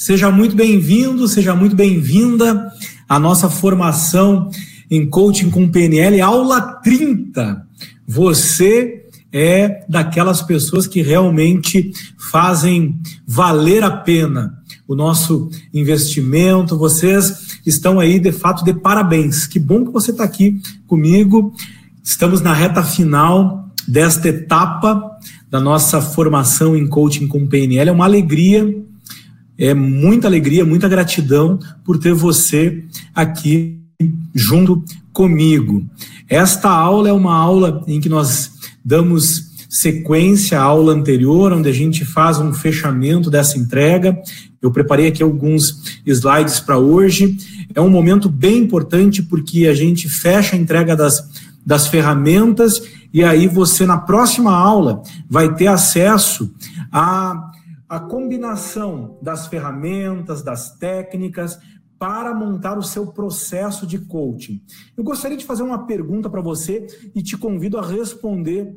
Seja muito bem-vindo, seja muito bem-vinda à nossa formação em coaching com PNL, aula 30. Você é daquelas pessoas que realmente fazem valer a pena o nosso investimento. Vocês estão aí, de fato, de parabéns. Que bom que você está aqui comigo. Estamos na reta final desta etapa da nossa formação em coaching com PNL. É uma alegria é muita alegria, muita gratidão por ter você aqui junto comigo. Esta aula é uma aula em que nós damos sequência à aula anterior, onde a gente faz um fechamento dessa entrega. Eu preparei aqui alguns slides para hoje. É um momento bem importante porque a gente fecha a entrega das, das ferramentas e aí você, na próxima aula, vai ter acesso a a combinação das ferramentas, das técnicas para montar o seu processo de coaching. Eu gostaria de fazer uma pergunta para você e te convido a responder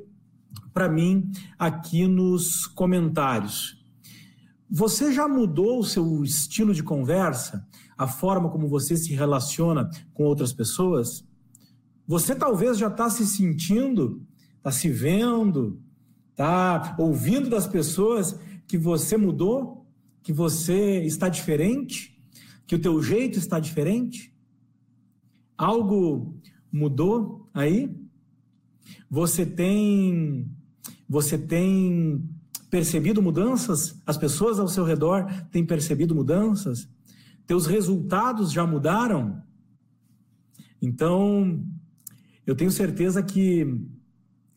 para mim aqui nos comentários. Você já mudou o seu estilo de conversa? A forma como você se relaciona com outras pessoas? Você talvez já está se sentindo, está se vendo, está ouvindo das pessoas que você mudou, que você está diferente, que o teu jeito está diferente? Algo mudou aí? Você tem você tem percebido mudanças? As pessoas ao seu redor têm percebido mudanças? Teus resultados já mudaram? Então, eu tenho certeza que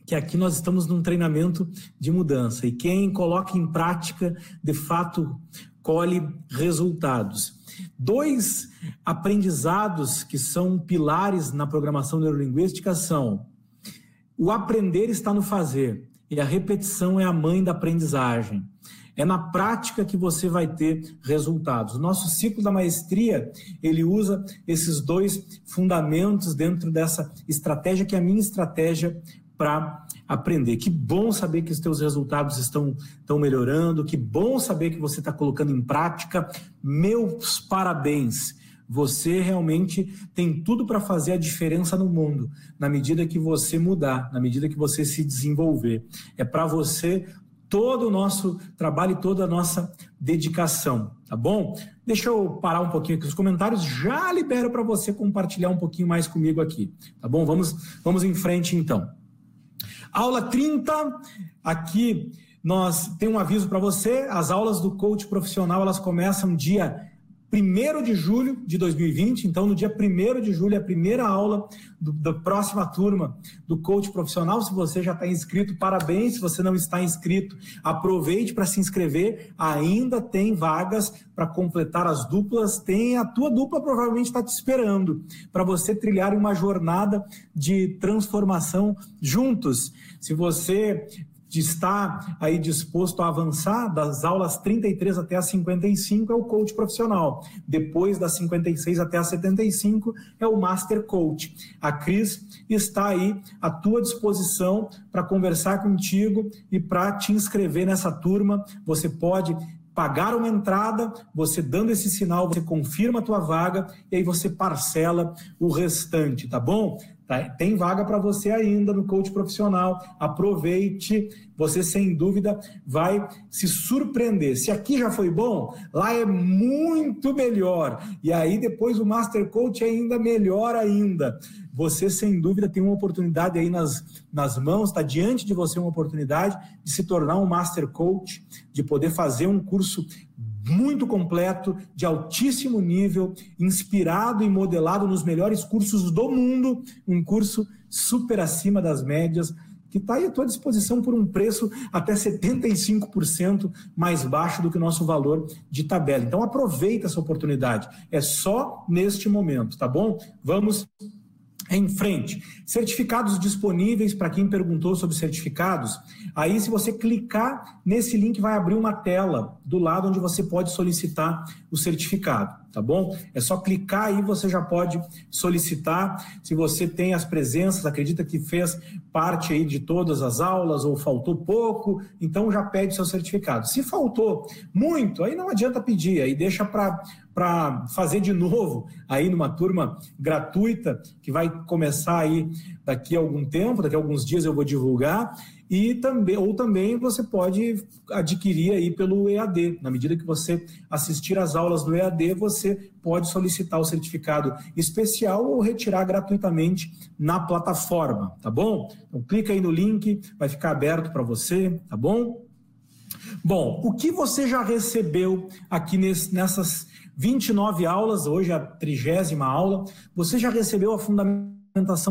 que aqui nós estamos num treinamento de mudança e quem coloca em prática, de fato, colhe resultados. Dois aprendizados que são pilares na programação neurolinguística são o aprender está no fazer e a repetição é a mãe da aprendizagem. É na prática que você vai ter resultados. O nosso ciclo da maestria, ele usa esses dois fundamentos dentro dessa estratégia que é a minha estratégia para aprender. Que bom saber que os teus resultados estão, estão melhorando, que bom saber que você está colocando em prática. Meus parabéns. Você realmente tem tudo para fazer a diferença no mundo, na medida que você mudar, na medida que você se desenvolver. É para você todo o nosso trabalho e toda a nossa dedicação, tá bom? Deixa eu parar um pouquinho aqui os comentários, já libero para você compartilhar um pouquinho mais comigo aqui, tá bom? Vamos, vamos em frente então. Aula 30, aqui nós tem um aviso para você, as aulas do coach profissional, elas começam dia 1 de julho de 2020, então no dia 1 de julho é a primeira aula do, da próxima turma do coach profissional. Se você já está inscrito, parabéns. Se você não está inscrito, aproveite para se inscrever. Ainda tem vagas para completar as duplas. Tem a tua dupla provavelmente está te esperando para você trilhar uma jornada de transformação juntos. Se você está aí disposto a avançar das aulas 33 até as 55 é o coach profissional. Depois das 56 até as 75 é o master coach. A Cris está aí à tua disposição para conversar contigo e para te inscrever nessa turma. Você pode pagar uma entrada, você dando esse sinal, você confirma a tua vaga e aí você parcela o restante, tá bom? Tá? Tem vaga para você ainda no coach profissional. Aproveite, você sem dúvida vai se surpreender. Se aqui já foi bom, lá é muito melhor. E aí depois o Master Coach é ainda melhor ainda. Você sem dúvida tem uma oportunidade aí nas, nas mãos, está diante de você uma oportunidade de se tornar um Master Coach, de poder fazer um curso muito completo, de altíssimo nível, inspirado e modelado nos melhores cursos do mundo, um curso super acima das médias, que está aí à tua disposição por um preço até 75% mais baixo do que o nosso valor de tabela. Então aproveita essa oportunidade. É só neste momento, tá bom? Vamos em frente. Certificados disponíveis para quem perguntou sobre certificados. Aí, se você clicar nesse link, vai abrir uma tela do lado onde você pode solicitar o certificado, tá bom? É só clicar aí, você já pode solicitar. Se você tem as presenças, acredita que fez parte aí de todas as aulas ou faltou pouco, então já pede seu certificado. Se faltou muito, aí não adianta pedir, aí deixa para para fazer de novo aí numa turma gratuita que vai começar aí daqui a algum tempo, daqui a alguns dias eu vou divulgar e também ou também você pode adquirir aí pelo EAD. Na medida que você assistir às aulas do EAD, você pode solicitar o certificado especial ou retirar gratuitamente na plataforma, tá bom? Então clica aí no link, vai ficar aberto para você, tá bom? Bom, o que você já recebeu aqui nesse, nessas 29 aulas, hoje é a trigésima aula, você já recebeu a fundamentação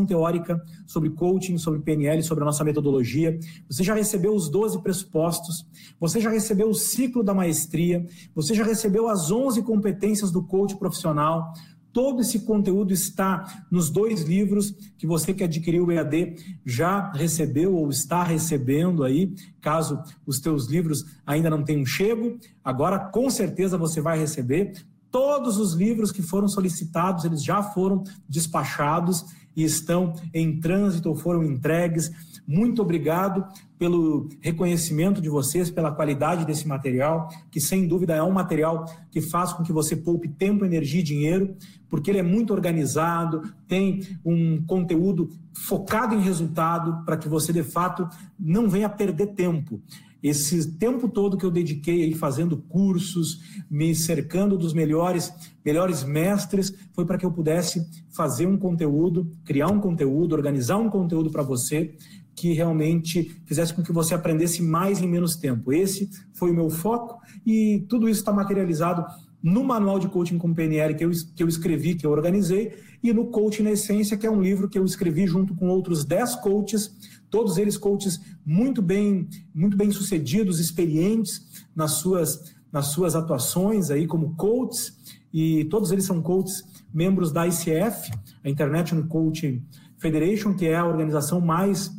teórica sobre coaching, sobre PNL, sobre a nossa metodologia, você já recebeu os 12 pressupostos, você já recebeu o ciclo da maestria, você já recebeu as 11 competências do coach profissional, Todo esse conteúdo está nos dois livros que você que adquiriu o EAD já recebeu ou está recebendo aí, caso os teus livros ainda não tenham chego, agora com certeza você vai receber. Todos os livros que foram solicitados, eles já foram despachados e estão em trânsito ou foram entregues. Muito obrigado pelo reconhecimento de vocês, pela qualidade desse material, que sem dúvida é um material que faz com que você poupe tempo, energia e dinheiro, porque ele é muito organizado, tem um conteúdo focado em resultado para que você de fato não venha perder tempo. Esse tempo todo que eu dediquei aí fazendo cursos, me cercando dos melhores, melhores mestres, foi para que eu pudesse fazer um conteúdo, criar um conteúdo, organizar um conteúdo para você que realmente fizesse com que você aprendesse mais em menos tempo. Esse foi o meu foco e tudo isso está materializado no Manual de Coaching com PNL que eu, que eu escrevi, que eu organizei, e no Coaching na Essência, que é um livro que eu escrevi junto com outros 10 coaches todos eles coaches muito bem, muito bem sucedidos, experientes nas suas, nas suas atuações aí como coaches, e todos eles são coaches membros da ICF, a International Coaching Federation, que é a organização mais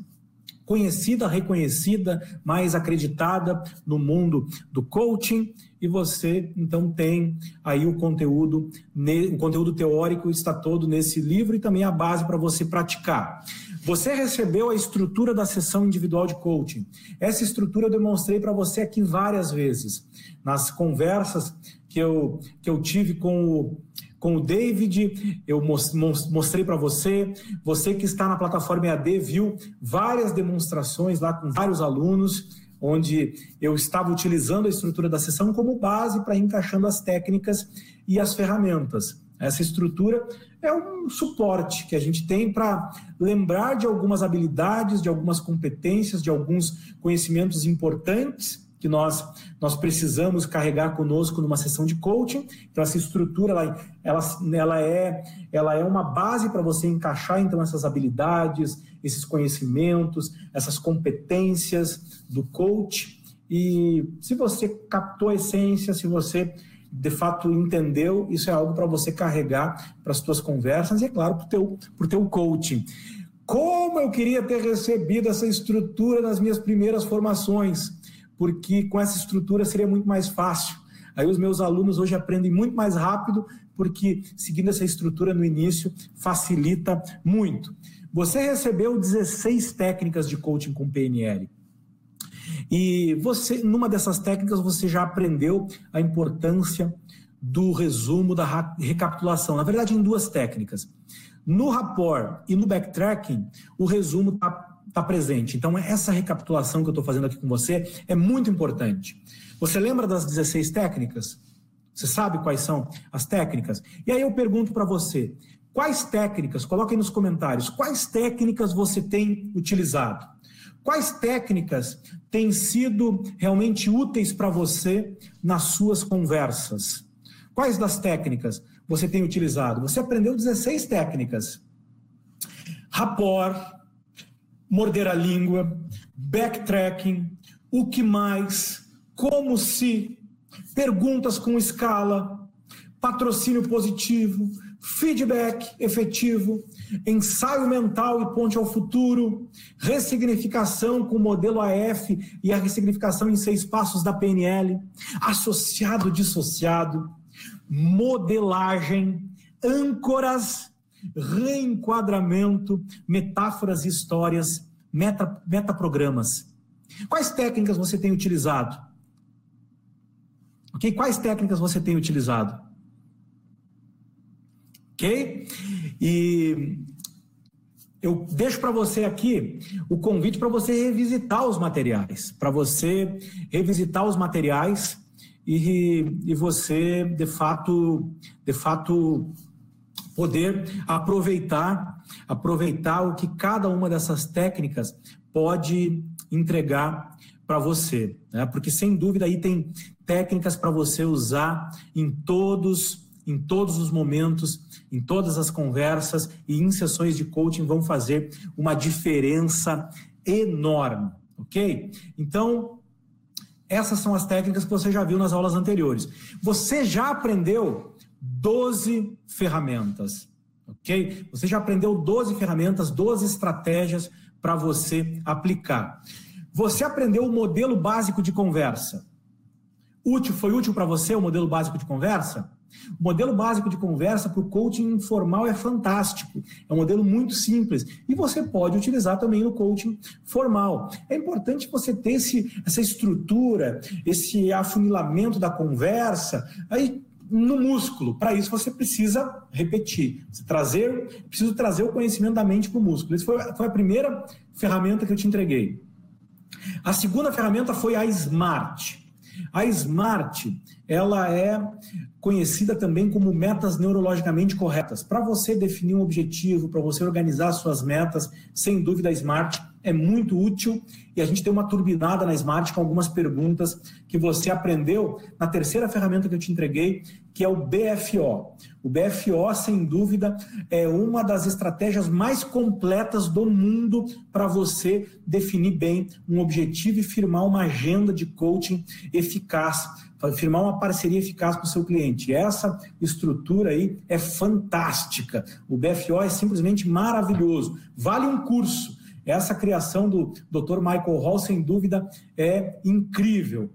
conhecida, reconhecida, mais acreditada no mundo do coaching, e você então tem aí o conteúdo, o conteúdo teórico está todo nesse livro e também a base para você praticar. Você recebeu a estrutura da sessão individual de coaching. Essa estrutura eu demonstrei para você aqui várias vezes. Nas conversas que eu, que eu tive com o, com o David, eu mostrei para você. Você que está na plataforma EAD viu várias demonstrações lá com vários alunos, onde eu estava utilizando a estrutura da sessão como base para encaixando as técnicas e as ferramentas. Essa estrutura é um suporte que a gente tem para lembrar de algumas habilidades, de algumas competências, de alguns conhecimentos importantes que nós, nós precisamos carregar conosco numa sessão de coaching. Então, essa estrutura ela, ela, ela, é, ela é uma base para você encaixar então essas habilidades, esses conhecimentos, essas competências do coach. E se você captou a essência, se você de fato entendeu, isso é algo para você carregar para as suas conversas e, é claro, para o teu, teu coaching. Como eu queria ter recebido essa estrutura nas minhas primeiras formações, porque com essa estrutura seria muito mais fácil. Aí os meus alunos hoje aprendem muito mais rápido, porque seguindo essa estrutura no início facilita muito. Você recebeu 16 técnicas de coaching com PNL. E você, numa dessas técnicas, você já aprendeu a importância do resumo, da recapitulação. Na verdade, em duas técnicas. No rapport e no backtracking, o resumo está tá presente. Então, essa recapitulação que eu estou fazendo aqui com você é muito importante. Você lembra das 16 técnicas? Você sabe quais são as técnicas? E aí eu pergunto para você: quais técnicas, coloque aí nos comentários, quais técnicas você tem utilizado? Quais técnicas têm sido realmente úteis para você nas suas conversas? Quais das técnicas você tem utilizado? Você aprendeu 16 técnicas. Rapport, morder a língua, backtracking, o que mais, como se, perguntas com escala, patrocínio positivo, feedback efetivo, ensaio mental e ponte ao futuro, ressignificação com o modelo AF e a ressignificação em seis passos da PNL, associado dissociado, modelagem, âncoras, reenquadramento, metáforas e histórias, meta, metaprogramas. Quais técnicas você tem utilizado? Ok? Quais técnicas você tem utilizado? Ok? E eu deixo para você aqui o convite para você revisitar os materiais, para você revisitar os materiais e, e você de fato, de fato poder aproveitar, aproveitar o que cada uma dessas técnicas pode entregar para você, né? Porque sem dúvida aí tem técnicas para você usar em todos em todos os momentos, em todas as conversas e em sessões de coaching vão fazer uma diferença enorme, ok? Então, essas são as técnicas que você já viu nas aulas anteriores. Você já aprendeu 12 ferramentas, ok? Você já aprendeu 12 ferramentas, 12 estratégias para você aplicar. Você aprendeu o modelo básico de conversa. Útil, foi útil para você o modelo básico de conversa? O modelo básico de conversa para o coaching informal é fantástico. É um modelo muito simples. E você pode utilizar também no coaching formal. É importante você ter esse, essa estrutura, esse afunilamento da conversa. Aí no músculo. Para isso você precisa repetir, trazer, preciso trazer o conhecimento da mente para o músculo. Essa foi, foi a primeira ferramenta que eu te entreguei. A segunda ferramenta foi a Smart. A Smart, ela é conhecida também como metas neurologicamente corretas. Para você definir um objetivo, para você organizar suas metas, sem dúvida a Smart é muito útil e a gente tem uma turbinada na Smart com algumas perguntas que você aprendeu na terceira ferramenta que eu te entreguei, que é o BFO. O BFO, sem dúvida, é uma das estratégias mais completas do mundo para você definir bem um objetivo e firmar uma agenda de coaching eficaz firmar uma parceria eficaz com o seu cliente. Essa estrutura aí é fantástica. O BFO é simplesmente maravilhoso. Vale um curso. Essa criação do Dr. Michael Hall, sem dúvida, é incrível.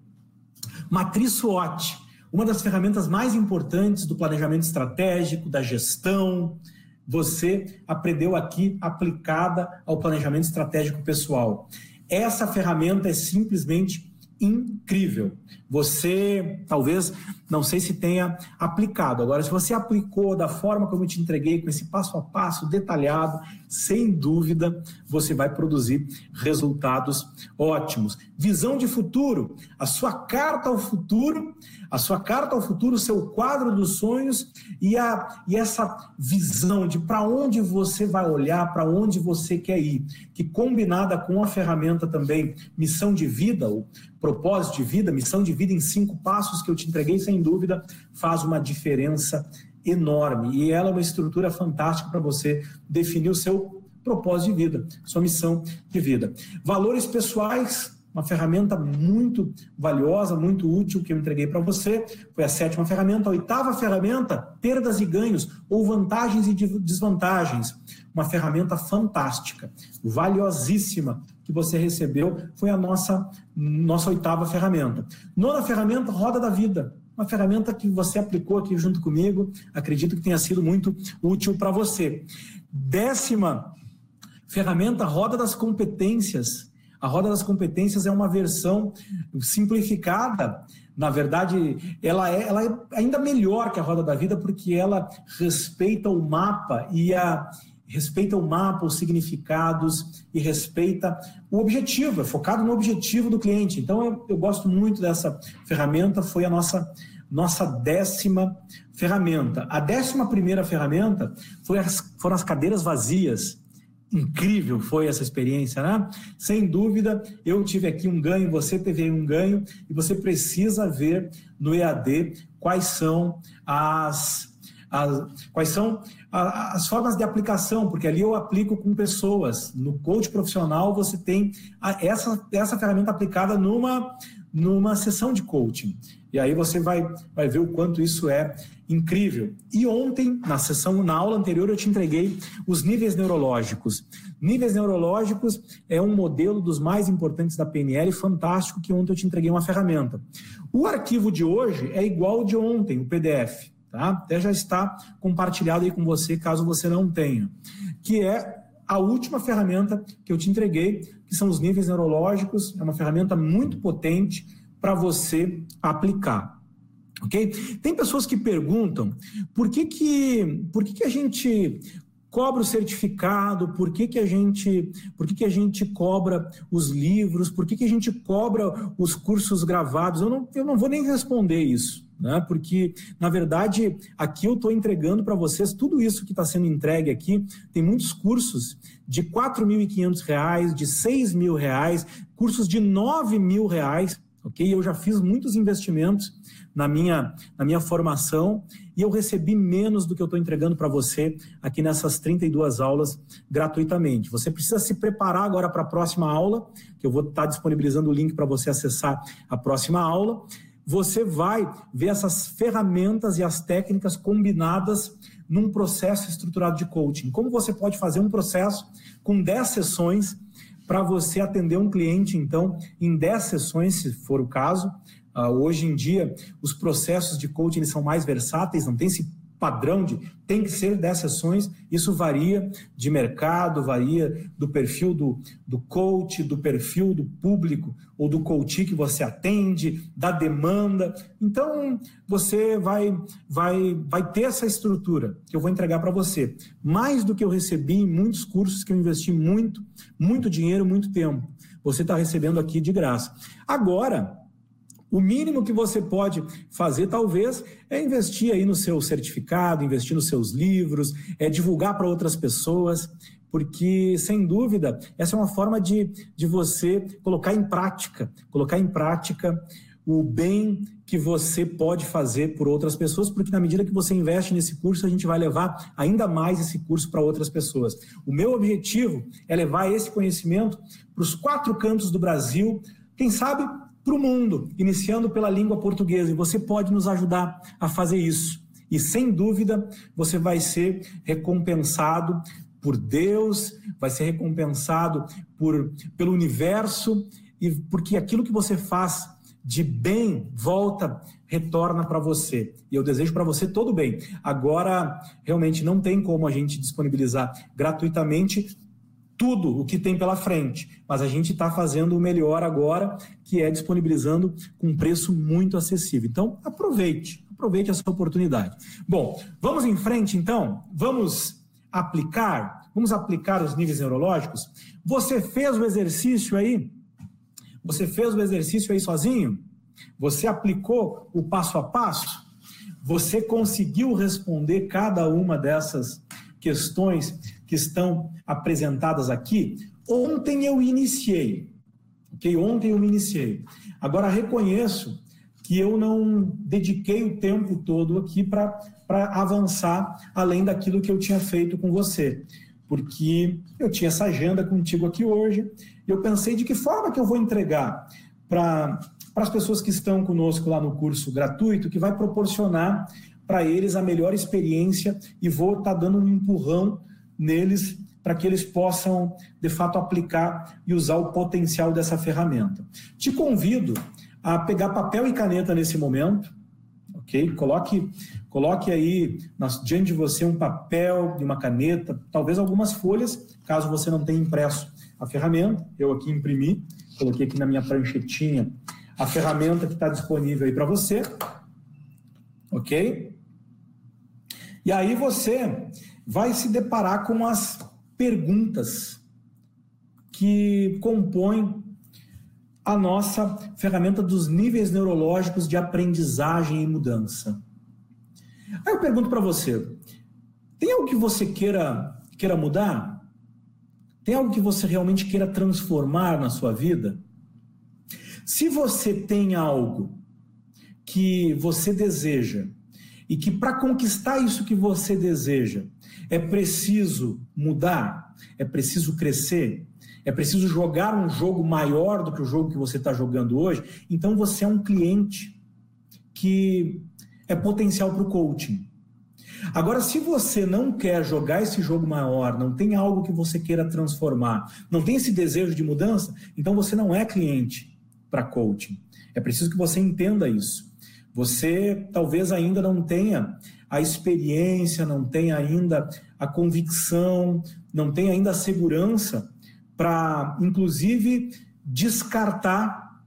Matriz SWOT, uma das ferramentas mais importantes do planejamento estratégico, da gestão. Você aprendeu aqui aplicada ao planejamento estratégico pessoal. Essa ferramenta é simplesmente incrível. Você talvez não sei se tenha aplicado. Agora, se você aplicou da forma como eu te entreguei, com esse passo a passo detalhado, sem dúvida você vai produzir resultados ótimos. Visão de futuro, a sua carta ao futuro, a sua carta ao futuro, o seu quadro dos sonhos e, a, e essa visão de para onde você vai olhar, para onde você quer ir, que combinada com a ferramenta também missão de vida, o propósito de vida, missão de vida em cinco passos que eu te entreguei, sem dúvida, faz uma diferença enorme. E ela é uma estrutura fantástica para você definir o seu propósito de vida, sua missão de vida. Valores pessoais, uma ferramenta muito valiosa, muito útil que eu entreguei para você. Foi a sétima ferramenta. A oitava ferramenta, perdas e ganhos, ou vantagens e desvantagens. Uma ferramenta fantástica, valiosíssima que você recebeu, foi a nossa, nossa oitava ferramenta. Nona ferramenta, roda da vida uma ferramenta que você aplicou aqui junto comigo, acredito que tenha sido muito útil para você. Décima ferramenta, roda das competências. A roda das competências é uma versão simplificada. Na verdade, ela é, ela é ainda melhor que a roda da vida porque ela respeita o mapa e a respeita o mapa, os significados e respeita o objetivo, é focado no objetivo do cliente. Então, eu, eu gosto muito dessa ferramenta, foi a nossa, nossa décima ferramenta. A décima primeira ferramenta foi as, foram as cadeiras vazias. Incrível foi essa experiência, né? Sem dúvida, eu tive aqui um ganho, você teve um ganho, e você precisa ver no EAD quais são as as, quais são a, as formas de aplicação, porque ali eu aplico com pessoas. No coach profissional, você tem a, essa, essa ferramenta aplicada numa, numa sessão de coaching. E aí você vai, vai ver o quanto isso é incrível. E ontem, na sessão, na aula anterior, eu te entreguei os níveis neurológicos. Níveis neurológicos é um modelo dos mais importantes da PNL, fantástico, que ontem eu te entreguei uma ferramenta. O arquivo de hoje é igual ao de ontem, o PDF, tá? Até já está compartilhado aí com você, caso você não tenha. Que é a última ferramenta que eu te entreguei, que são os níveis neurológicos. É uma ferramenta muito potente para você aplicar. Ok? Tem pessoas que perguntam por que, que, por que, que a gente cobra o certificado, por que, que a gente, por que, que a gente cobra os livros, por que, que a gente cobra os cursos gravados? Eu não, eu não vou nem responder isso. Né? Porque, na verdade, aqui eu estou entregando para vocês tudo isso que está sendo entregue aqui. Tem muitos cursos de R$ 4.500, de R$ reais, cursos de R$ reais ok? Eu já fiz muitos investimentos na minha, na minha formação e eu recebi menos do que eu estou entregando para você aqui nessas 32 aulas gratuitamente. Você precisa se preparar agora para a próxima aula, que eu vou estar tá disponibilizando o link para você acessar a próxima aula. Você vai ver essas ferramentas e as técnicas combinadas num processo estruturado de coaching. Como você pode fazer um processo com 10 sessões para você atender um cliente, então, em 10 sessões, se for o caso. Uh, hoje em dia, os processos de coaching são mais versáteis, não tem esse padrão de tem que ser 10 sessões, isso varia de mercado, varia do perfil do, do coach, do perfil do público ou do coach que você atende, da demanda. Então, você vai, vai, vai ter essa estrutura que eu vou entregar para você. Mais do que eu recebi em muitos cursos que eu investi muito, muito dinheiro, muito tempo. Você está recebendo aqui de graça. Agora, o mínimo que você pode fazer, talvez, é investir aí no seu certificado, investir nos seus livros, é divulgar para outras pessoas, porque, sem dúvida, essa é uma forma de, de você colocar em prática, colocar em prática o bem que você pode fazer por outras pessoas, porque na medida que você investe nesse curso, a gente vai levar ainda mais esse curso para outras pessoas. O meu objetivo é levar esse conhecimento para os quatro cantos do Brasil, quem sabe para o mundo, iniciando pela língua portuguesa. E você pode nos ajudar a fazer isso. E sem dúvida, você vai ser recompensado por Deus, vai ser recompensado por, pelo universo, e porque aquilo que você faz de bem volta, retorna para você. E eu desejo para você todo bem. Agora, realmente não tem como a gente disponibilizar gratuitamente tudo o que tem pela frente, mas a gente está fazendo o melhor agora, que é disponibilizando com um preço muito acessível. Então, aproveite, aproveite essa oportunidade. Bom, vamos em frente então? Vamos aplicar? Vamos aplicar os níveis neurológicos? Você fez o exercício aí? Você fez o exercício aí sozinho? Você aplicou o passo a passo? Você conseguiu responder cada uma dessas questões que estão apresentadas aqui, ontem eu iniciei, ok? Ontem eu me iniciei. Agora reconheço que eu não dediquei o tempo todo aqui para avançar além daquilo que eu tinha feito com você, porque eu tinha essa agenda contigo aqui hoje, e eu pensei de que forma que eu vou entregar para as pessoas que estão conosco lá no curso gratuito, que vai proporcionar para eles a melhor experiência e vou estar tá dando um empurrão neles para que eles possam, de fato, aplicar e usar o potencial dessa ferramenta. Te convido a pegar papel e caneta nesse momento, ok? Coloque, coloque aí diante de você um papel e uma caneta, talvez algumas folhas, caso você não tenha impresso a ferramenta. Eu aqui imprimi, coloquei aqui na minha pranchetinha a ferramenta que está disponível aí para você, ok? E aí você vai se deparar com as perguntas que compõem a nossa ferramenta dos níveis neurológicos de aprendizagem e mudança. Aí eu pergunto para você: tem algo que você queira, queira mudar? Tem algo que você realmente queira transformar na sua vida? Se você tem algo que você deseja e que para conquistar isso que você deseja, é preciso mudar, é preciso crescer, é preciso jogar um jogo maior do que o jogo que você está jogando hoje, então você é um cliente que é potencial para o coaching. Agora, se você não quer jogar esse jogo maior, não tem algo que você queira transformar, não tem esse desejo de mudança, então você não é cliente para coaching. É preciso que você entenda isso. Você talvez ainda não tenha a experiência, não tenha ainda a convicção, não tenha ainda a segurança para, inclusive, descartar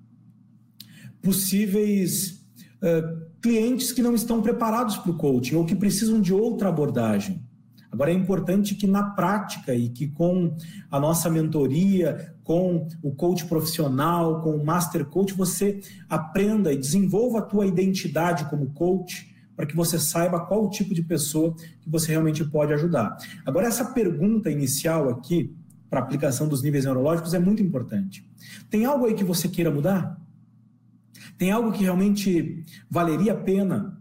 possíveis uh, clientes que não estão preparados para o coaching ou que precisam de outra abordagem. Agora é importante que na prática e que com a nossa mentoria, com o coach profissional, com o master coach, você aprenda e desenvolva a tua identidade como coach para que você saiba qual o tipo de pessoa que você realmente pode ajudar. Agora essa pergunta inicial aqui para aplicação dos níveis neurológicos é muito importante. Tem algo aí que você queira mudar? Tem algo que realmente valeria a pena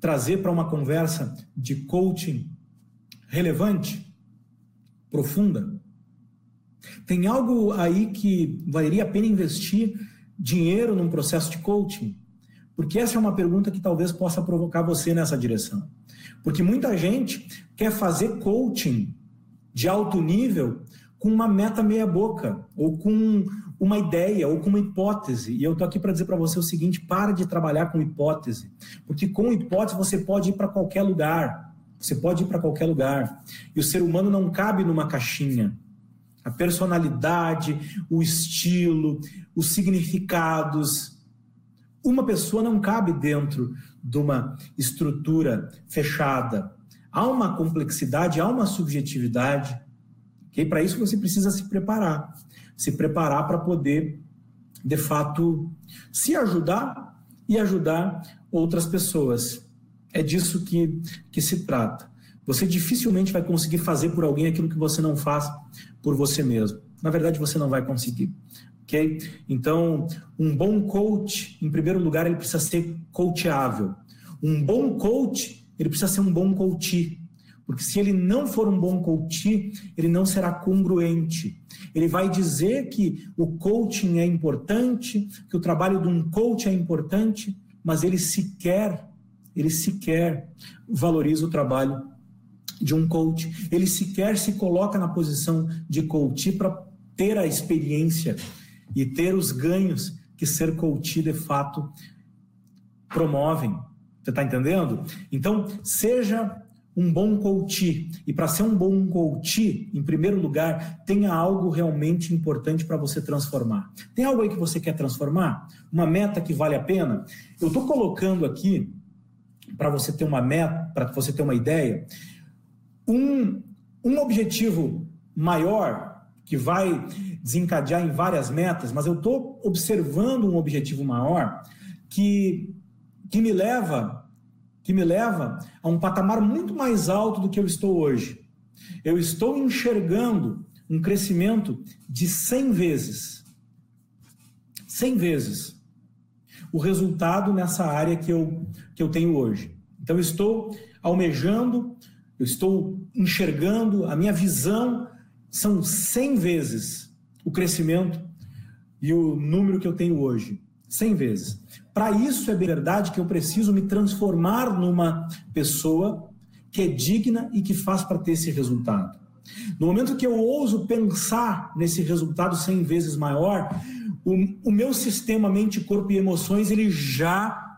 trazer para uma conversa de coaching relevante, profunda? Tem algo aí que valeria a pena investir dinheiro num processo de coaching? Porque essa é uma pergunta que talvez possa provocar você nessa direção. Porque muita gente quer fazer coaching de alto nível com uma meta meia boca ou com uma ideia ou com uma hipótese. E eu estou aqui para dizer para você o seguinte: para de trabalhar com hipótese, porque com hipótese você pode ir para qualquer lugar. Você pode ir para qualquer lugar. E o ser humano não cabe numa caixinha. A personalidade, o estilo, os significados. Uma pessoa não cabe dentro de uma estrutura fechada. Há uma complexidade, há uma subjetividade. Okay? Para isso você precisa se preparar. Se preparar para poder, de fato, se ajudar e ajudar outras pessoas. É disso que, que se trata. Você dificilmente vai conseguir fazer por alguém aquilo que você não faz por você mesmo. Na verdade, você não vai conseguir. Ok? Então, um bom coach, em primeiro lugar, ele precisa ser coachável. Um bom coach, ele precisa ser um bom coach. Porque se ele não for um bom coach, ele não será congruente. Ele vai dizer que o coaching é importante, que o trabalho de um coach é importante, mas ele sequer ele sequer valoriza o trabalho de um coach, ele sequer se coloca na posição de coach para ter a experiência e ter os ganhos que ser coach de fato promovem. Você está entendendo? Então, seja um bom coach. E para ser um bom coach, em primeiro lugar, tenha algo realmente importante para você transformar. Tem algo aí que você quer transformar? Uma meta que vale a pena? Eu estou colocando aqui para você ter uma meta, para você ter uma ideia, um, um objetivo maior que vai desencadear em várias metas, mas eu estou observando um objetivo maior que, que me leva que me leva a um patamar muito mais alto do que eu estou hoje. Eu estou enxergando um crescimento de 100 vezes. 100 vezes o resultado nessa área que eu, que eu tenho hoje. Então, eu estou almejando, eu estou enxergando, a minha visão são 100 vezes o crescimento e o número que eu tenho hoje. 100 vezes. Para isso é verdade que eu preciso me transformar numa pessoa que é digna e que faz para ter esse resultado. No momento que eu ouso pensar nesse resultado 100 vezes maior, o, o meu sistema mente, corpo e emoções, ele já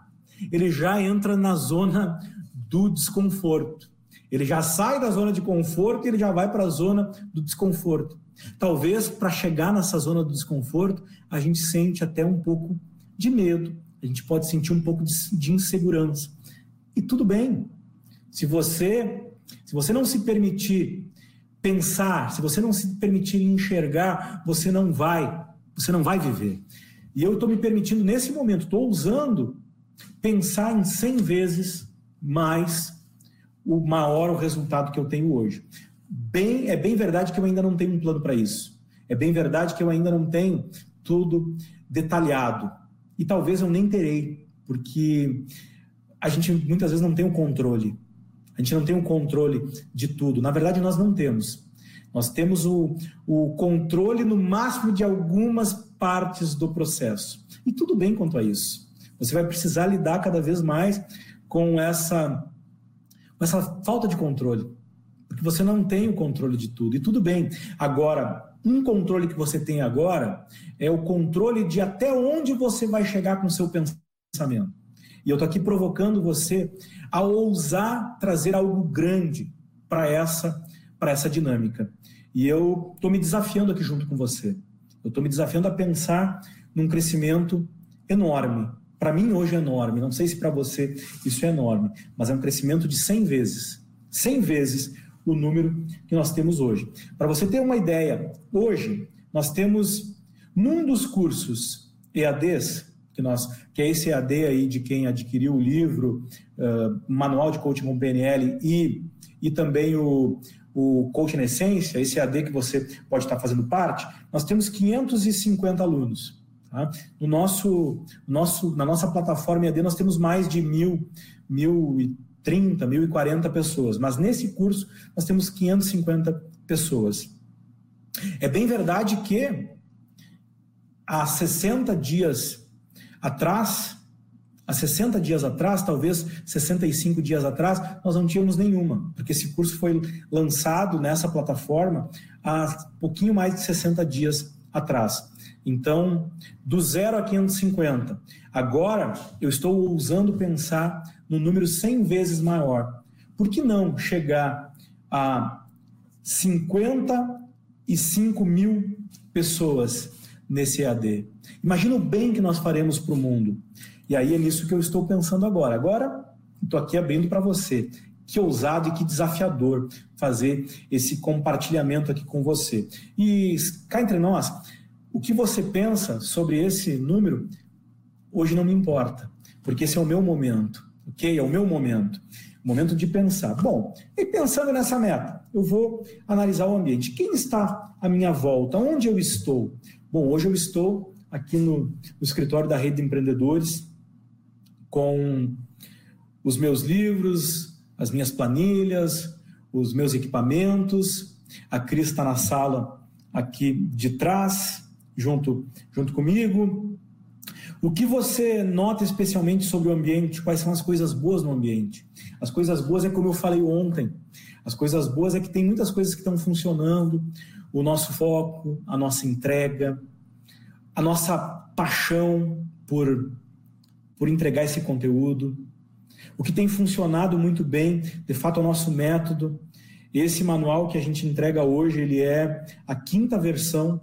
ele já entra na zona do desconforto. Ele já sai da zona de conforto e ele já vai para a zona do desconforto. Talvez para chegar nessa zona do desconforto, a gente sente até um pouco de medo, a gente pode sentir um pouco de, de insegurança. E tudo bem. Se você se você não se permitir pensar, se você não se permitir enxergar, você não vai, você não vai viver. E eu estou me permitindo nesse momento, estou usando pensar em 100 vezes mais o maior o resultado que eu tenho hoje. Bem, é bem verdade que eu ainda não tenho um plano para isso. É bem verdade que eu ainda não tenho tudo detalhado. E talvez eu nem terei, porque a gente muitas vezes não tem o controle. A gente não tem o controle de tudo. Na verdade, nós não temos. Nós temos o, o controle no máximo de algumas partes do processo. E tudo bem quanto a isso. Você vai precisar lidar cada vez mais com essa, com essa falta de controle. Porque você não tem o controle de tudo. E tudo bem. Agora, um controle que você tem agora é o controle de até onde você vai chegar com o seu pensamento. E eu estou aqui provocando você a ousar trazer algo grande para essa, essa dinâmica. E eu estou me desafiando aqui junto com você. Eu estou me desafiando a pensar num crescimento enorme. Para mim, hoje é enorme. Não sei se para você isso é enorme, mas é um crescimento de 100 vezes. 100 vezes o número que nós temos hoje. Para você ter uma ideia, hoje nós temos num dos cursos EADs, que, nós, que é esse EAD aí de quem adquiriu o livro, uh, Manual de Coaching com PNL e, e também o, o Coaching Essência, esse AD que você pode estar fazendo parte, nós temos 550 alunos. Tá? No nosso, nosso, na nossa plataforma EAD nós temos mais de mil, mil e 30, 1040 pessoas, mas nesse curso nós temos 550 pessoas. É bem verdade que há 60 dias atrás Há 60 dias atrás, talvez 65 dias atrás, nós não tínhamos nenhuma, porque esse curso foi lançado nessa plataforma há pouquinho mais de 60 dias atrás. Então, do zero a 550. Agora, eu estou ousando pensar no número 100 vezes maior. Por que não chegar a 55 mil pessoas nesse EAD? Imagina o bem que nós faremos para o mundo. E aí é nisso que eu estou pensando agora. Agora, estou aqui abrindo para você. Que ousado e que desafiador fazer esse compartilhamento aqui com você. E cá entre nós, o que você pensa sobre esse número hoje não me importa, porque esse é o meu momento, ok? É o meu momento. Momento de pensar. Bom, e pensando nessa meta, eu vou analisar o ambiente. Quem está à minha volta? Onde eu estou? Bom, hoje eu estou aqui no, no escritório da Rede de Empreendedores, com os meus livros, as minhas planilhas, os meus equipamentos. A Cris está na sala aqui de trás, junto, junto comigo. O que você nota especialmente sobre o ambiente? Quais são as coisas boas no ambiente? As coisas boas é como eu falei ontem. As coisas boas é que tem muitas coisas que estão funcionando. O nosso foco, a nossa entrega, a nossa paixão por por entregar esse conteúdo. O que tem funcionado muito bem, de fato, é o nosso método. Esse manual que a gente entrega hoje, ele é a quinta versão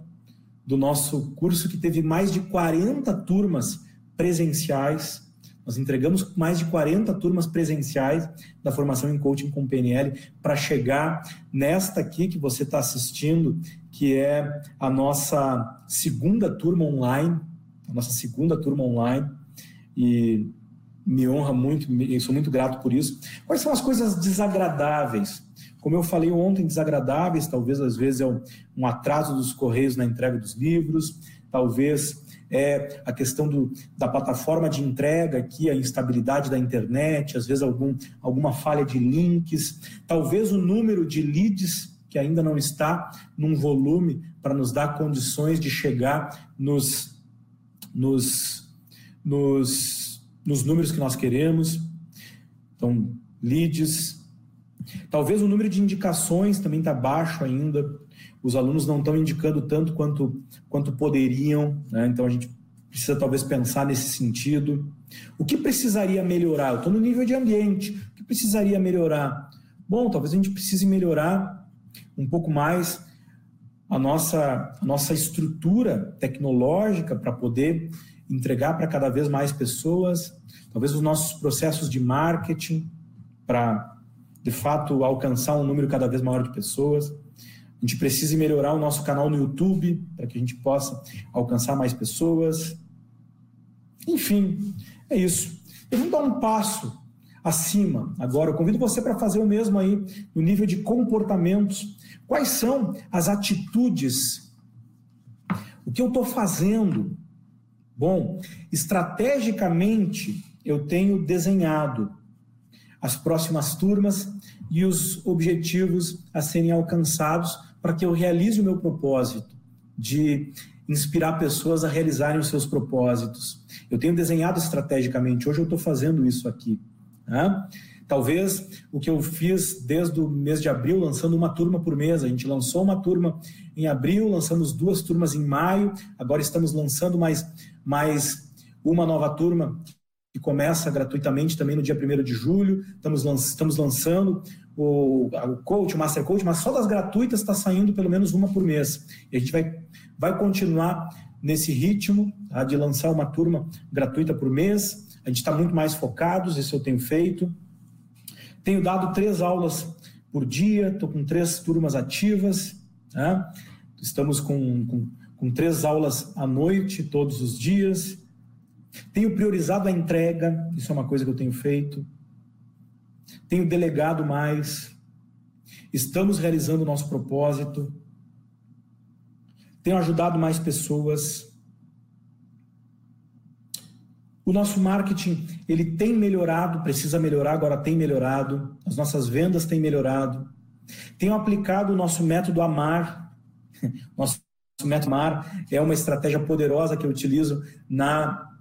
do nosso curso que teve mais de 40 turmas presenciais. Nós entregamos mais de 40 turmas presenciais da formação em coaching com PNL para chegar nesta aqui que você está assistindo, que é a nossa segunda turma online, a nossa segunda turma online e me honra muito, sou muito grato por isso. Quais são as coisas desagradáveis? Como eu falei ontem, desagradáveis, talvez às vezes é um, um atraso dos correios na entrega dos livros, talvez é a questão do, da plataforma de entrega aqui, a instabilidade da internet, às vezes algum, alguma falha de links, talvez o número de leads que ainda não está num volume para nos dar condições de chegar nos, nos nos, nos números que nós queremos. Então, leads. Talvez o número de indicações também está baixo ainda. Os alunos não estão indicando tanto quanto, quanto poderiam. Né? Então, a gente precisa talvez pensar nesse sentido. O que precisaria melhorar? Eu estou no nível de ambiente. O que precisaria melhorar? Bom, talvez a gente precise melhorar um pouco mais a nossa, a nossa estrutura tecnológica para poder entregar para cada vez mais pessoas, talvez os nossos processos de marketing para, de fato, alcançar um número cada vez maior de pessoas. A gente precisa melhorar o nosso canal no YouTube para que a gente possa alcançar mais pessoas. Enfim, é isso. E vamos dar um passo acima agora. Eu convido você para fazer o mesmo aí no nível de comportamentos. Quais são as atitudes? O que eu estou fazendo Bom, estrategicamente, eu tenho desenhado as próximas turmas e os objetivos a serem alcançados para que eu realize o meu propósito de inspirar pessoas a realizarem os seus propósitos. Eu tenho desenhado estrategicamente, hoje eu estou fazendo isso aqui. Né? Talvez o que eu fiz desde o mês de abril, lançando uma turma por mês. A gente lançou uma turma em abril, lançamos duas turmas em maio, agora estamos lançando mais, mais uma nova turma que começa gratuitamente também no dia 1 de julho. Estamos, lanç, estamos lançando o, o coach, o Master Coach, mas só das gratuitas está saindo pelo menos uma por mês. E a gente vai, vai continuar nesse ritmo tá, de lançar uma turma gratuita por mês. A gente está muito mais focados, isso eu tenho feito. Tenho dado três aulas por dia, estou com três turmas ativas. Tá? Estamos com, com, com três aulas à noite, todos os dias. Tenho priorizado a entrega, isso é uma coisa que eu tenho feito. Tenho delegado mais. Estamos realizando o nosso propósito. Tenho ajudado mais pessoas. O nosso marketing, ele tem melhorado, precisa melhorar, agora tem melhorado. As nossas vendas têm melhorado. Tenho aplicado o nosso método Amar. Nosso método Amar é uma estratégia poderosa que eu utilizo na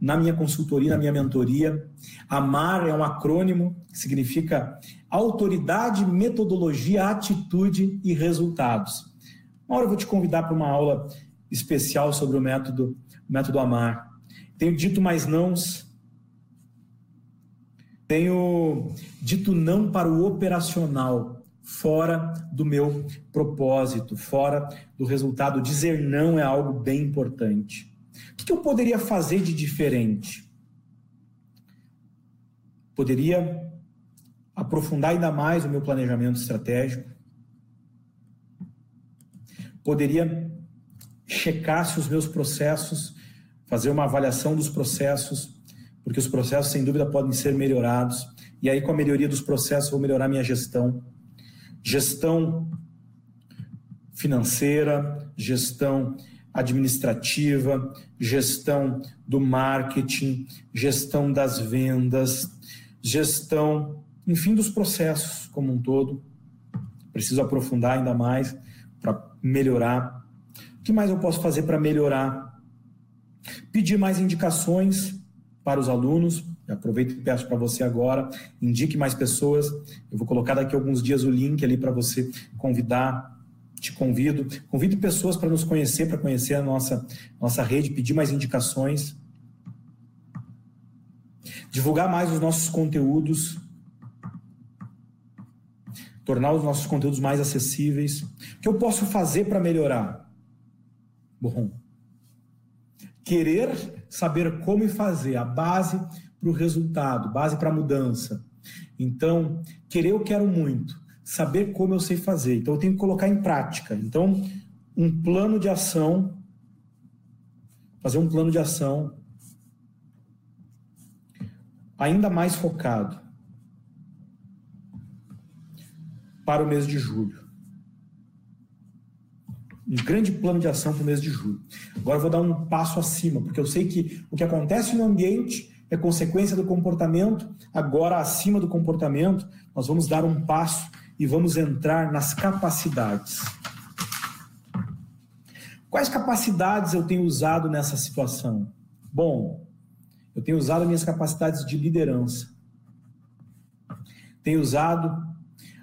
na minha consultoria, na minha mentoria. AMAR é um acrônimo que significa autoridade, metodologia, atitude e resultados. Uma hora eu vou te convidar para uma aula especial sobre o método, o método AMAR. Tenho dito mais nãos. Tenho dito não para o operacional, fora do meu propósito, fora do resultado. Dizer não é algo bem importante. O que eu poderia fazer de diferente? Poderia aprofundar ainda mais o meu planejamento estratégico. Poderia checar se os meus processos, fazer uma avaliação dos processos, porque os processos, sem dúvida, podem ser melhorados. E aí, com a melhoria dos processos, vou melhorar minha gestão. Gestão financeira, gestão administrativa, gestão do marketing, gestão das vendas, gestão, enfim, dos processos como um todo. Preciso aprofundar ainda mais para melhorar. O que mais eu posso fazer para melhorar? Pedir mais indicações para os alunos. Aproveito e peço para você agora, indique mais pessoas. Eu vou colocar daqui a alguns dias o link ali para você convidar te convido. Convido pessoas para nos conhecer, para conhecer a nossa, nossa rede, pedir mais indicações. Divulgar mais os nossos conteúdos. Tornar os nossos conteúdos mais acessíveis. O que eu posso fazer para melhorar? Bom, querer saber como fazer, a base para o resultado, base para a mudança. Então, querer eu quero muito saber como eu sei fazer. Então, eu tenho que colocar em prática. Então, um plano de ação, fazer um plano de ação ainda mais focado para o mês de julho. Um grande plano de ação para o mês de julho. Agora eu vou dar um passo acima, porque eu sei que o que acontece no ambiente é consequência do comportamento. Agora, acima do comportamento, nós vamos dar um passo e vamos entrar nas capacidades. Quais capacidades eu tenho usado nessa situação? Bom, eu tenho usado minhas capacidades de liderança. Tenho usado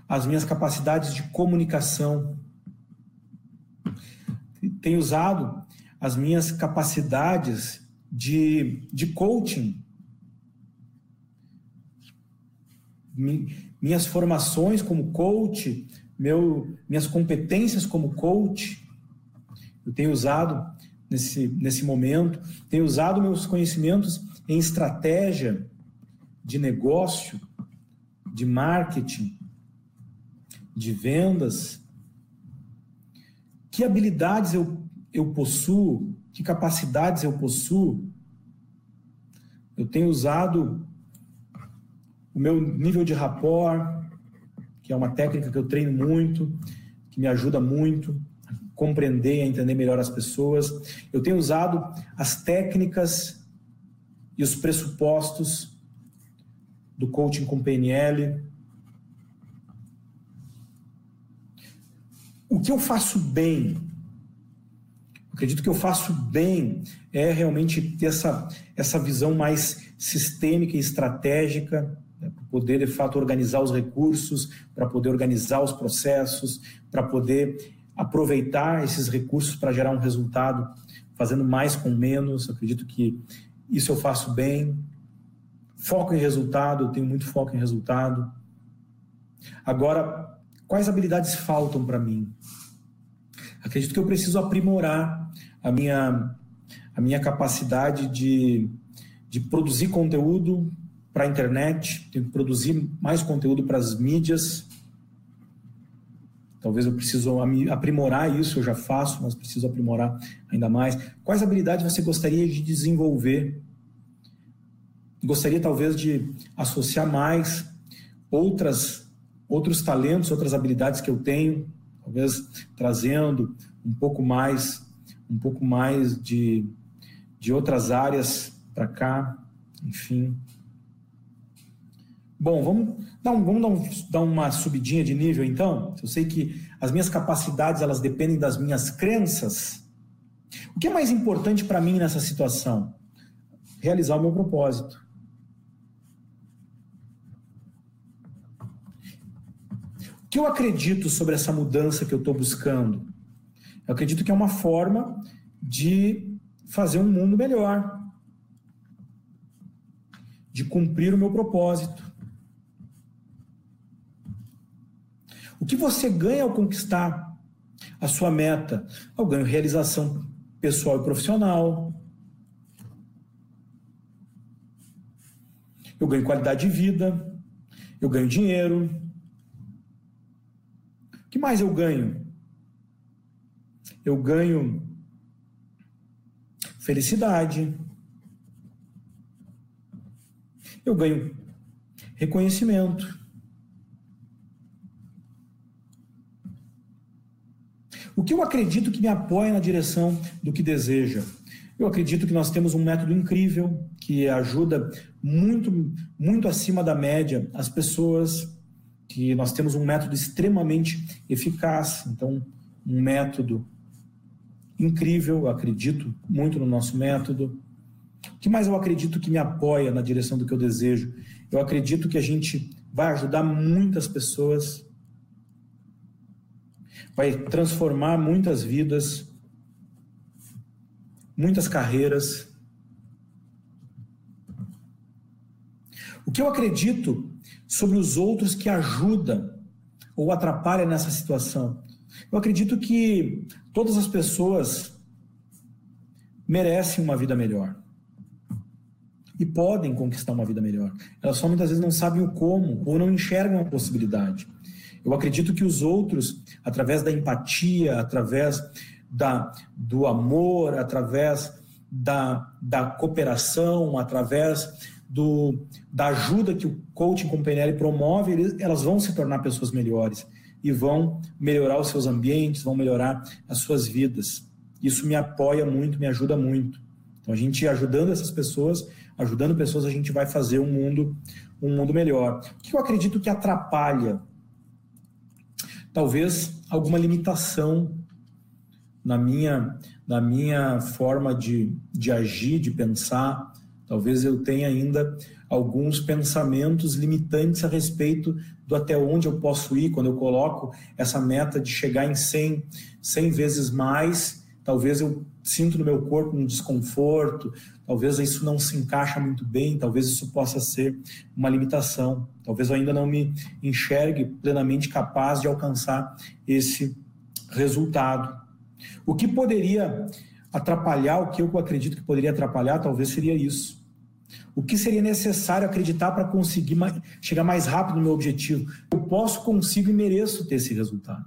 as minhas capacidades de comunicação. Tenho usado as minhas capacidades de, de coaching minhas formações como coach, meu, minhas competências como coach, eu tenho usado nesse, nesse momento, tenho usado meus conhecimentos em estratégia de negócio, de marketing, de vendas. Que habilidades eu, eu possuo, que capacidades eu possuo. Eu tenho usado o meu nível de rapport, que é uma técnica que eu treino muito, que me ajuda muito a compreender e a entender melhor as pessoas. Eu tenho usado as técnicas e os pressupostos do coaching com PNL. O que eu faço bem? Acredito que eu faço bem é realmente ter essa, essa visão mais sistêmica e estratégica, né, para poder de fato organizar os recursos, para poder organizar os processos, para poder aproveitar esses recursos para gerar um resultado, fazendo mais com menos. Acredito que isso eu faço bem. Foco em resultado, eu tenho muito foco em resultado. Agora, quais habilidades faltam para mim? Acredito que eu preciso aprimorar a minha, a minha capacidade de, de produzir conteúdo para a internet, tenho que produzir mais conteúdo para as mídias. Talvez eu preciso aprimorar isso, eu já faço, mas preciso aprimorar ainda mais. Quais habilidades você gostaria de desenvolver? Gostaria talvez de associar mais outras outros talentos, outras habilidades que eu tenho, talvez trazendo um pouco mais um pouco mais de, de outras áreas para cá, enfim. Bom, vamos dar, um, vamos dar, um, dar uma subidinha de nível então. Eu sei que as minhas capacidades elas dependem das minhas crenças. O que é mais importante para mim nessa situação? Realizar o meu propósito. O que eu acredito sobre essa mudança que eu estou buscando? Eu acredito que é uma forma de fazer um mundo melhor, de cumprir o meu propósito. O que você ganha ao conquistar a sua meta? Eu ganho realização pessoal e profissional. Eu ganho qualidade de vida. Eu ganho dinheiro. O que mais eu ganho? Eu ganho felicidade. Eu ganho reconhecimento. O que eu acredito que me apoia na direção do que deseja? Eu acredito que nós temos um método incrível que ajuda muito, muito acima da média as pessoas, que nós temos um método extremamente eficaz. Então, um método incrível, eu acredito muito no nosso método. O que mais eu acredito que me apoia na direção do que eu desejo? Eu acredito que a gente vai ajudar muitas pessoas vai transformar muitas vidas, muitas carreiras. O que eu acredito sobre os outros que ajudam ou atrapalham nessa situação? Eu acredito que todas as pessoas merecem uma vida melhor e podem conquistar uma vida melhor. Elas só muitas vezes não sabem o como ou não enxergam a possibilidade. Eu acredito que os outros, através da empatia, através da, do amor, através da, da cooperação, através do, da ajuda que o coaching com PNL promove, eles, elas vão se tornar pessoas melhores e vão melhorar os seus ambientes, vão melhorar as suas vidas. Isso me apoia muito, me ajuda muito. Então, a gente ajudando essas pessoas, ajudando pessoas, a gente vai fazer um mundo, um mundo melhor. O que eu acredito que atrapalha talvez alguma limitação na minha, na minha forma de, de agir, de pensar. Talvez eu tenha ainda alguns pensamentos limitantes a respeito do até onde eu posso ir quando eu coloco essa meta de chegar em 100, 100 vezes mais. Talvez eu sinto no meu corpo um desconforto, talvez isso não se encaixa muito bem, talvez isso possa ser uma limitação, talvez eu ainda não me enxergue plenamente capaz de alcançar esse resultado. O que poderia atrapalhar, o que eu acredito que poderia atrapalhar, talvez seria isso. O que seria necessário acreditar para conseguir mais, chegar mais rápido no meu objetivo? Eu posso, consigo e mereço ter esse resultado.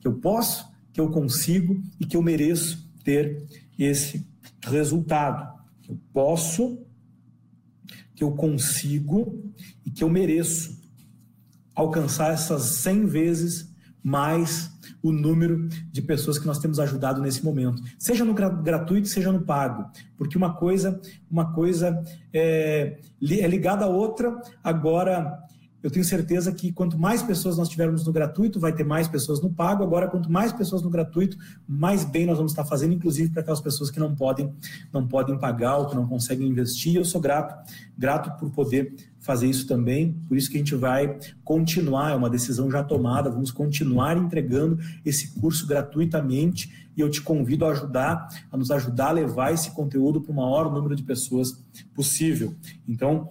Que eu posso, que eu consigo e que eu mereço ter esse resultado eu posso, que eu consigo e que eu mereço alcançar essas 100 vezes mais o número de pessoas que nós temos ajudado nesse momento, seja no gratuito, seja no pago, porque uma coisa, uma coisa é, é ligada à outra. Agora, eu tenho certeza que quanto mais pessoas nós tivermos no gratuito, vai ter mais pessoas no pago. Agora, quanto mais pessoas no gratuito, mais bem nós vamos estar fazendo, inclusive para aquelas pessoas que não podem, não podem pagar ou que não conseguem investir. Eu sou grato, grato por poder fazer isso também. Por isso que a gente vai continuar, é uma decisão já tomada, vamos continuar entregando esse curso gratuitamente e eu te convido a ajudar, a nos ajudar a levar esse conteúdo para o maior número de pessoas possível. Então,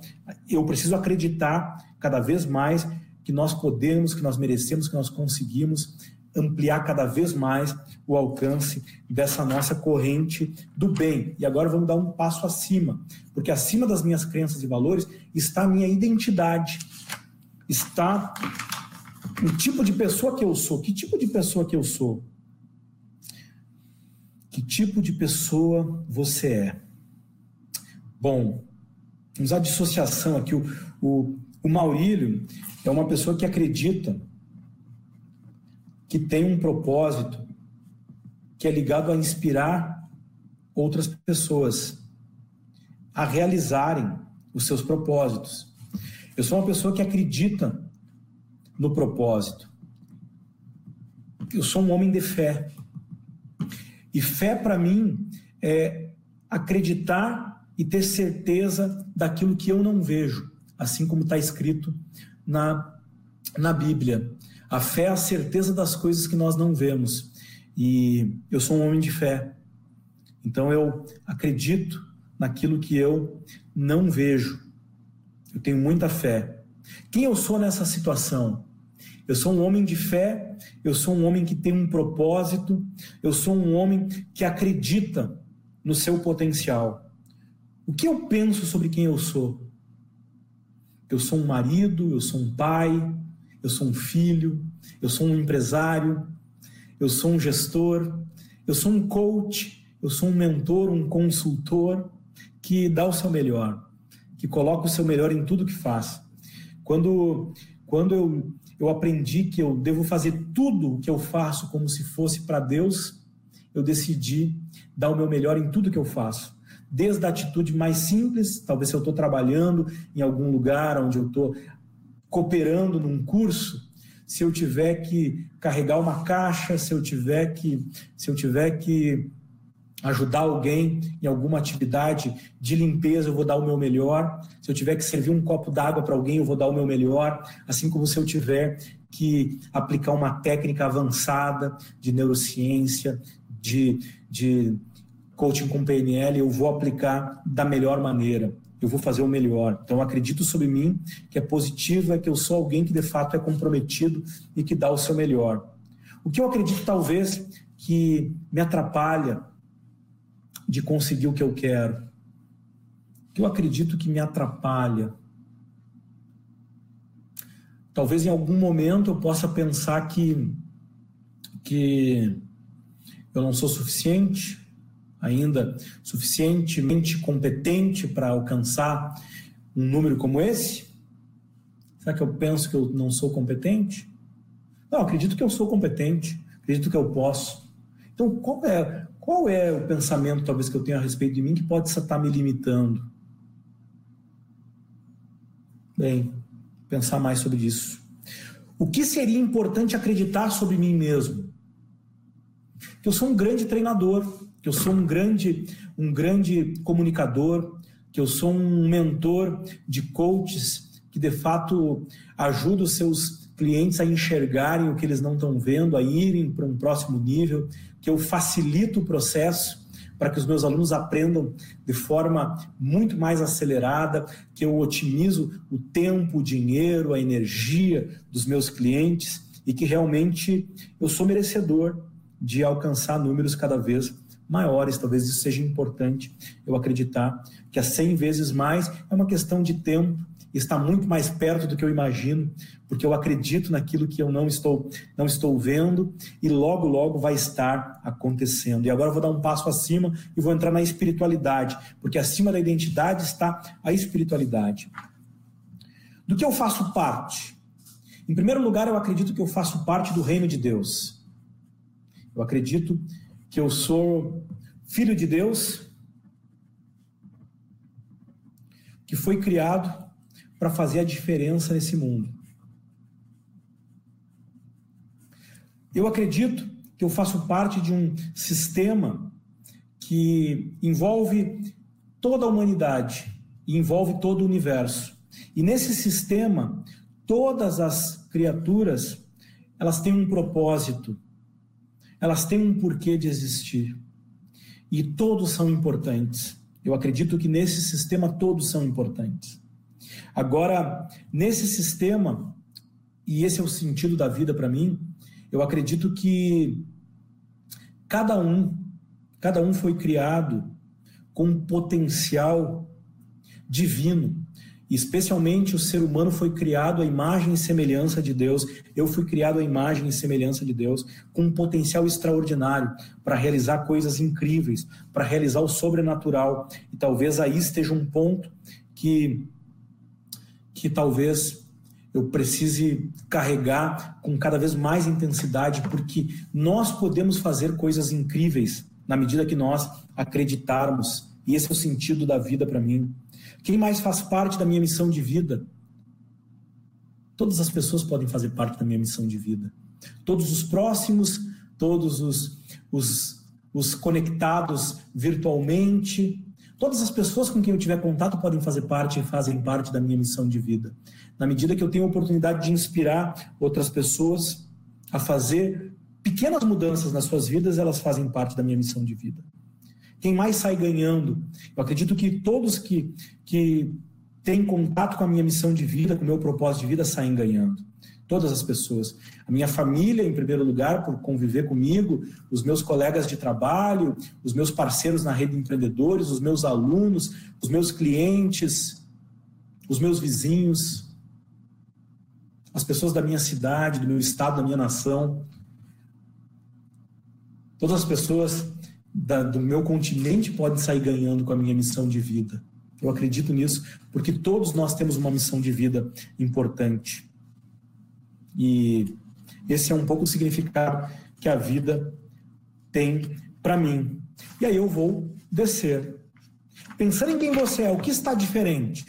eu preciso acreditar cada vez mais que nós podemos, que nós merecemos, que nós conseguimos ampliar cada vez mais o alcance dessa nossa corrente do bem. E agora vamos dar um passo acima, porque acima das minhas crenças e valores está a minha identidade, está o tipo de pessoa que eu sou. Que tipo de pessoa que eu sou? Que tipo de pessoa você é? Bom, vamos a dissociação aqui. O, o, o Maurílio é uma pessoa que acredita que tem um propósito que é ligado a inspirar outras pessoas a realizarem os seus propósitos. Eu sou uma pessoa que acredita no propósito. Eu sou um homem de fé. E fé para mim é acreditar e ter certeza daquilo que eu não vejo, assim como está escrito na, na Bíblia. A fé é a certeza das coisas que nós não vemos. E eu sou um homem de fé. Então eu acredito naquilo que eu não vejo. Eu tenho muita fé. Quem eu sou nessa situação? Eu sou um homem de fé, eu sou um homem que tem um propósito, eu sou um homem que acredita no seu potencial. O que eu penso sobre quem eu sou? Eu sou um marido, eu sou um pai, eu sou um filho, eu sou um empresário, eu sou um gestor, eu sou um coach, eu sou um mentor, um consultor que dá o seu melhor, que coloca o seu melhor em tudo que faz. Quando, quando eu, eu aprendi que eu devo fazer tudo o que eu faço como se fosse para Deus, eu decidi dar o meu melhor em tudo que eu faço. Desde a atitude mais simples, talvez se eu estou trabalhando em algum lugar onde eu estou cooperando num curso, se eu tiver que carregar uma caixa, se eu tiver que, se eu tiver que ajudar alguém em alguma atividade de limpeza, eu vou dar o meu melhor. Se eu tiver que servir um copo d'água para alguém, eu vou dar o meu melhor. Assim como se eu tiver que aplicar uma técnica avançada de neurociência, de, de coaching com PNL, eu vou aplicar da melhor maneira eu vou fazer o melhor. Então, acredito sobre mim que é positivo, é que eu sou alguém que de fato é comprometido e que dá o seu melhor. O que eu acredito, talvez, que me atrapalha de conseguir o que eu quero, o que eu acredito que me atrapalha. Talvez em algum momento eu possa pensar que, que eu não sou suficiente, ainda suficientemente competente para alcançar um número como esse? Será que eu penso que eu não sou competente? Não, acredito que eu sou competente, acredito que eu posso. Então, qual é, qual é o pensamento, talvez, que eu tenho a respeito de mim que pode estar me limitando? Bem, pensar mais sobre isso. O que seria importante acreditar sobre mim mesmo? Que eu sou um grande treinador, que eu sou um grande, um grande comunicador, que eu sou um mentor de coaches que de fato ajuda os seus clientes a enxergarem o que eles não estão vendo, a irem para um próximo nível, que eu facilito o processo para que os meus alunos aprendam de forma muito mais acelerada, que eu otimizo o tempo, o dinheiro, a energia dos meus clientes e que realmente eu sou merecedor de alcançar números cada vez maiores. Talvez isso seja importante eu acreditar que a 100 vezes mais é uma questão de tempo, está muito mais perto do que eu imagino, porque eu acredito naquilo que eu não estou não estou vendo e logo logo vai estar acontecendo. E agora eu vou dar um passo acima e vou entrar na espiritualidade, porque acima da identidade está a espiritualidade. Do que eu faço parte? Em primeiro lugar, eu acredito que eu faço parte do reino de Deus. Eu acredito que eu sou filho de Deus, que foi criado para fazer a diferença nesse mundo. Eu acredito que eu faço parte de um sistema que envolve toda a humanidade envolve todo o universo. E nesse sistema, todas as criaturas, elas têm um propósito. Elas têm um porquê de existir. E todos são importantes. Eu acredito que nesse sistema todos são importantes. Agora, nesse sistema, e esse é o sentido da vida para mim, eu acredito que cada um, cada um foi criado com um potencial divino. Especialmente o ser humano foi criado à imagem e semelhança de Deus. Eu fui criado à imagem e semelhança de Deus, com um potencial extraordinário para realizar coisas incríveis, para realizar o sobrenatural. E talvez aí esteja um ponto que que talvez eu precise carregar com cada vez mais intensidade, porque nós podemos fazer coisas incríveis na medida que nós acreditarmos. E esse é o sentido da vida para mim. Quem mais faz parte da minha missão de vida? Todas as pessoas podem fazer parte da minha missão de vida. Todos os próximos, todos os, os, os conectados virtualmente, Todas as pessoas com quem eu tiver contato podem fazer parte e fazem parte da minha missão de vida. Na medida que eu tenho a oportunidade de inspirar outras pessoas a fazer pequenas mudanças nas suas vidas, elas fazem parte da minha missão de vida. Quem mais sai ganhando? Eu acredito que todos que, que têm contato com a minha missão de vida, com o meu propósito de vida, saem ganhando todas as pessoas. A minha família, em primeiro lugar, por conviver comigo, os meus colegas de trabalho, os meus parceiros na rede de empreendedores, os meus alunos, os meus clientes, os meus vizinhos, as pessoas da minha cidade, do meu estado, da minha nação. Todas as pessoas da, do meu continente podem sair ganhando com a minha missão de vida. Eu acredito nisso, porque todos nós temos uma missão de vida importante. E esse é um pouco o significado que a vida tem para mim. E aí eu vou descer. Pensando em quem você é, o que está diferente?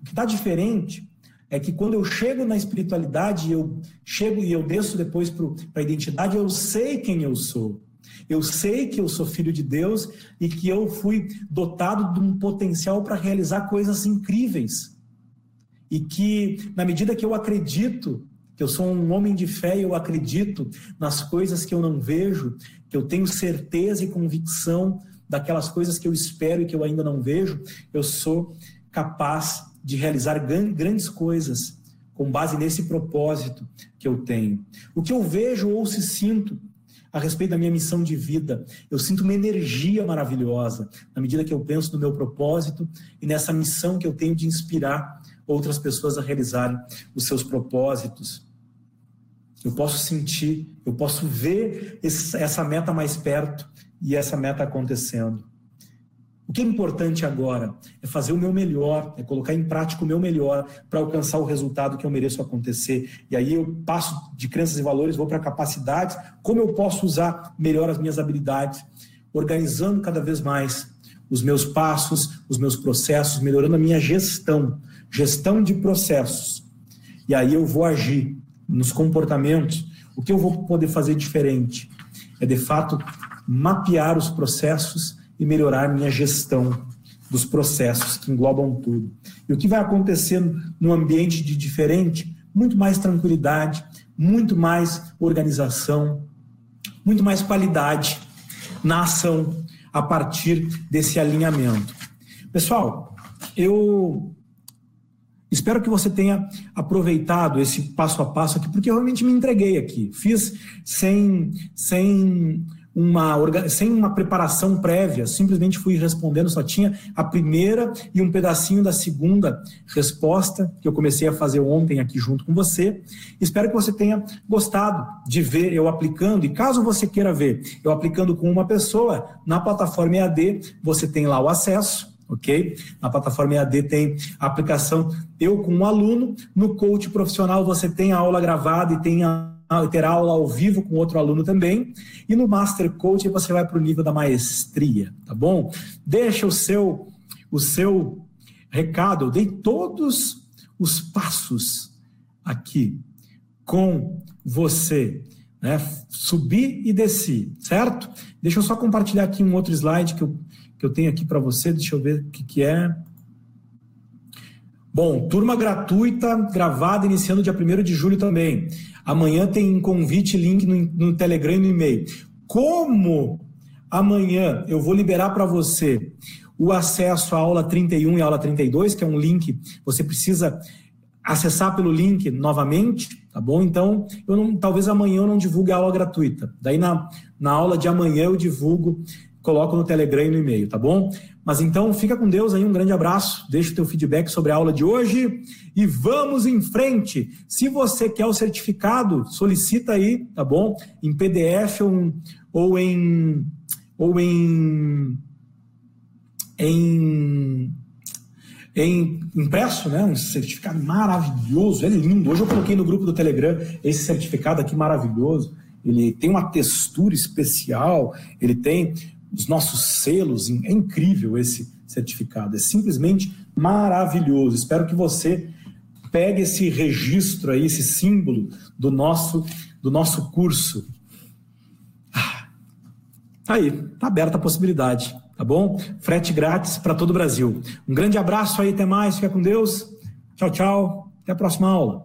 O que está diferente é que quando eu chego na espiritualidade, eu chego e eu desço depois para a identidade, eu sei quem eu sou. Eu sei que eu sou filho de Deus e que eu fui dotado de um potencial para realizar coisas incríveis. E que, na medida que eu acredito que eu sou um homem de fé e eu acredito nas coisas que eu não vejo, que eu tenho certeza e convicção daquelas coisas que eu espero e que eu ainda não vejo, eu sou capaz de realizar grandes coisas com base nesse propósito que eu tenho. O que eu vejo ou se sinto a respeito da minha missão de vida, eu sinto uma energia maravilhosa na medida que eu penso no meu propósito e nessa missão que eu tenho de inspirar outras pessoas a realizarem os seus propósitos. Eu posso sentir, eu posso ver essa meta mais perto e essa meta acontecendo. O que é importante agora é fazer o meu melhor, é colocar em prática o meu melhor para alcançar o resultado que eu mereço acontecer. E aí eu passo de crenças e valores, vou para capacidades, como eu posso usar melhor as minhas habilidades, organizando cada vez mais os meus passos, os meus processos, melhorando a minha gestão, gestão de processos. E aí eu vou agir nos comportamentos, o que eu vou poder fazer diferente? É, de fato, mapear os processos e melhorar minha gestão dos processos que englobam tudo. E o que vai acontecer no ambiente de diferente? Muito mais tranquilidade, muito mais organização, muito mais qualidade na ação a partir desse alinhamento. Pessoal, eu Espero que você tenha aproveitado esse passo a passo aqui, porque eu realmente me entreguei aqui. Fiz sem, sem, uma, sem uma preparação prévia, simplesmente fui respondendo, só tinha a primeira e um pedacinho da segunda resposta que eu comecei a fazer ontem aqui junto com você. Espero que você tenha gostado de ver eu aplicando, e caso você queira ver eu aplicando com uma pessoa, na plataforma EAD, você tem lá o acesso ok? Na plataforma EAD tem a aplicação eu com um aluno, no coach profissional você tem a aula gravada e tem a terá aula ao vivo com outro aluno também. E no Master Coach você vai para o nível da maestria, tá bom? Deixa o seu o seu recado, eu dei todos os passos aqui com você, né? Subir e descer, certo? Deixa eu só compartilhar aqui um outro slide que eu, que eu tenho aqui para você, deixa eu ver o que, que é. Bom, turma gratuita, gravada, iniciando dia 1 de julho também. Amanhã tem convite, link no, no Telegram e no e-mail. Como amanhã eu vou liberar para você o acesso à aula 31 e aula 32, que é um link, você precisa acessar pelo link novamente, tá bom? Então, eu não, talvez amanhã eu não divulgue a aula gratuita. Daí na, na aula de amanhã eu divulgo, coloco no Telegram e no e-mail, tá bom? Mas então, fica com Deus aí, um grande abraço, deixa o teu feedback sobre a aula de hoje e vamos em frente. Se você quer o certificado, solicita aí, tá bom? Em PDF ou, ou em ou em em em impresso, né? Um certificado maravilhoso, é lindo. Hoje eu coloquei no grupo do Telegram esse certificado aqui maravilhoso. Ele tem uma textura especial, ele tem os nossos selos. É incrível esse certificado, é simplesmente maravilhoso. Espero que você pegue esse registro aí, esse símbolo do nosso do nosso curso. Ah, tá aí, tá aberta a possibilidade tá bom? Frete grátis para todo o Brasil. Um grande abraço aí, até mais, fica com Deus. Tchau, tchau. Até a próxima aula.